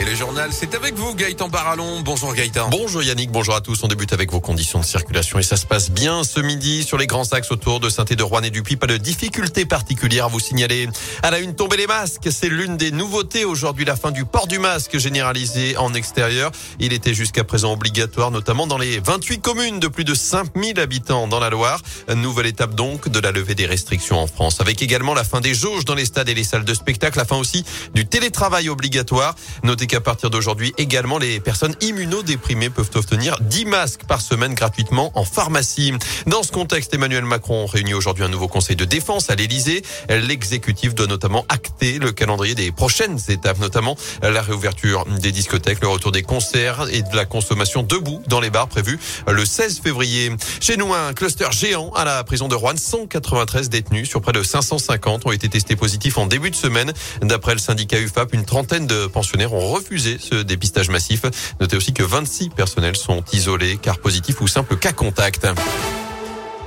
Et le c'est avec vous, Gaëtan Barallon. Bonjour Gaëtan. Bonjour Yannick, bonjour à tous. On débute avec vos conditions de circulation et ça se passe bien ce midi sur les grands axes autour de saint de Rouen et du Puy. Pas de difficultés particulières à vous signaler. À la une, tomber les masques. C'est l'une des nouveautés aujourd'hui, la fin du port du masque généralisé en extérieur. Il était jusqu'à présent obligatoire, notamment dans les 28 communes de plus de 5000 habitants dans la Loire. Nouvelle étape donc de la levée des restrictions en France. Avec également la fin des jauges dans les stades et les salles de spectacle. La fin aussi du télétravail obligatoire qu'à partir d'aujourd'hui, également, les personnes immunodéprimées peuvent obtenir 10 masques par semaine gratuitement en pharmacie. Dans ce contexte, Emmanuel Macron réunit aujourd'hui un nouveau conseil de défense à l'Elysée. L'exécutif doit notamment acter le calendrier des prochaines étapes, notamment la réouverture des discothèques, le retour des concerts et de la consommation debout dans les bars prévus le 16 février. Chez nous, un cluster géant à la prison de Rouen. 193 détenus sur près de 550 ont été testés positifs en début de semaine. D'après le syndicat UFAP, une trentaine de pensionnaires ont refusé ce dépistage massif. Notez aussi que 26 personnels sont isolés, car positifs ou simples cas contact.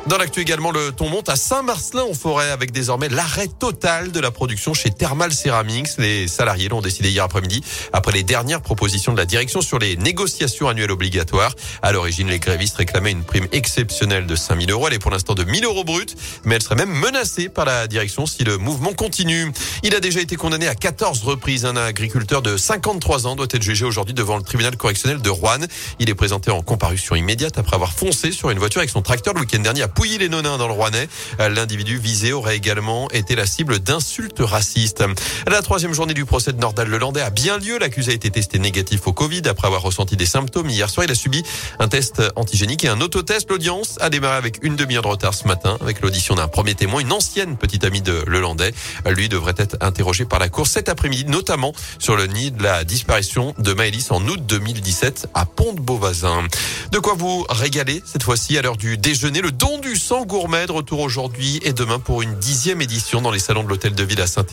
Dans l'actu également, le ton monte à Saint-Marcelin en forêt avec désormais l'arrêt total de la production chez Thermal Ceramics. Les salariés l'ont décidé hier après-midi après les dernières propositions de la direction sur les négociations annuelles obligatoires. À l'origine, les grévistes réclamaient une prime exceptionnelle de 5000 euros. Elle est pour l'instant de 1000 euros bruts, mais elle serait même menacée par la direction si le mouvement continue. Il a déjà été condamné à 14 reprises. Un agriculteur de 53 ans doit être jugé aujourd'hui devant le tribunal correctionnel de Rouen. Il est présenté en comparution immédiate après avoir foncé sur une voiture avec son tracteur le week-end dernier les nonins dans le Rouennais. L'individu visé aurait également été la cible d'insultes racistes. La troisième journée du procès de Nordal Lelandais a bien lieu. L'accusé a été testé négatif au Covid après avoir ressenti des symptômes. Hier soir, il a subi un test antigénique et un autotest. L'audience a démarré avec une demi-heure de retard ce matin avec l'audition d'un premier témoin, une ancienne petite amie de Lelandais. Lui devrait être interrogé par la cour cet après-midi, notamment sur le nid de la disparition de Maëlys en août 2017 à Pont-de-Beauvaisin. De quoi vous régaler cette fois-ci à l'heure du déjeuner. Le don du sang gourmet de retour aujourd'hui et demain pour une dixième édition dans les salons de l'hôtel de ville à saint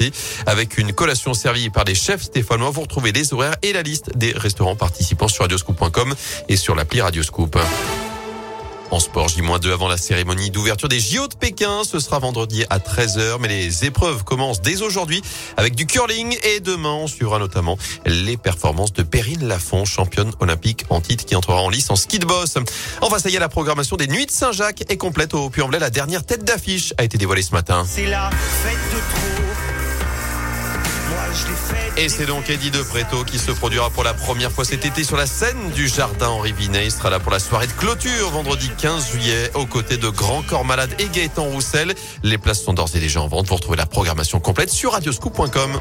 avec une collation servie par des chefs stéphanois. Vous retrouvez les horaires et la liste des restaurants participants sur radioscoop.com et sur l'appli Radioscoop. En sport, J-2 avant la cérémonie d'ouverture des JO de Pékin. Ce sera vendredi à 13h, mais les épreuves commencent dès aujourd'hui avec du curling et demain on suivra notamment les performances de Perrine Lafont, championne olympique en titre qui entrera en lice en ski de boss. Enfin, ça y est, la programmation des Nuits de Saint-Jacques est complète au Puy-en-Velay. La dernière tête d'affiche a été dévoilée ce matin. C'est la fête de trop. Et c'est donc Eddie De Preto qui se produira pour la première fois cet été sur la scène du Jardin Henri Vinet. Il sera là pour la soirée de clôture vendredi 15 juillet aux côtés de Grand Corps Malade et Gaëtan Roussel. Les places sont d'ores et déjà en vente. Vous retrouvez la programmation complète sur radioscoop.com.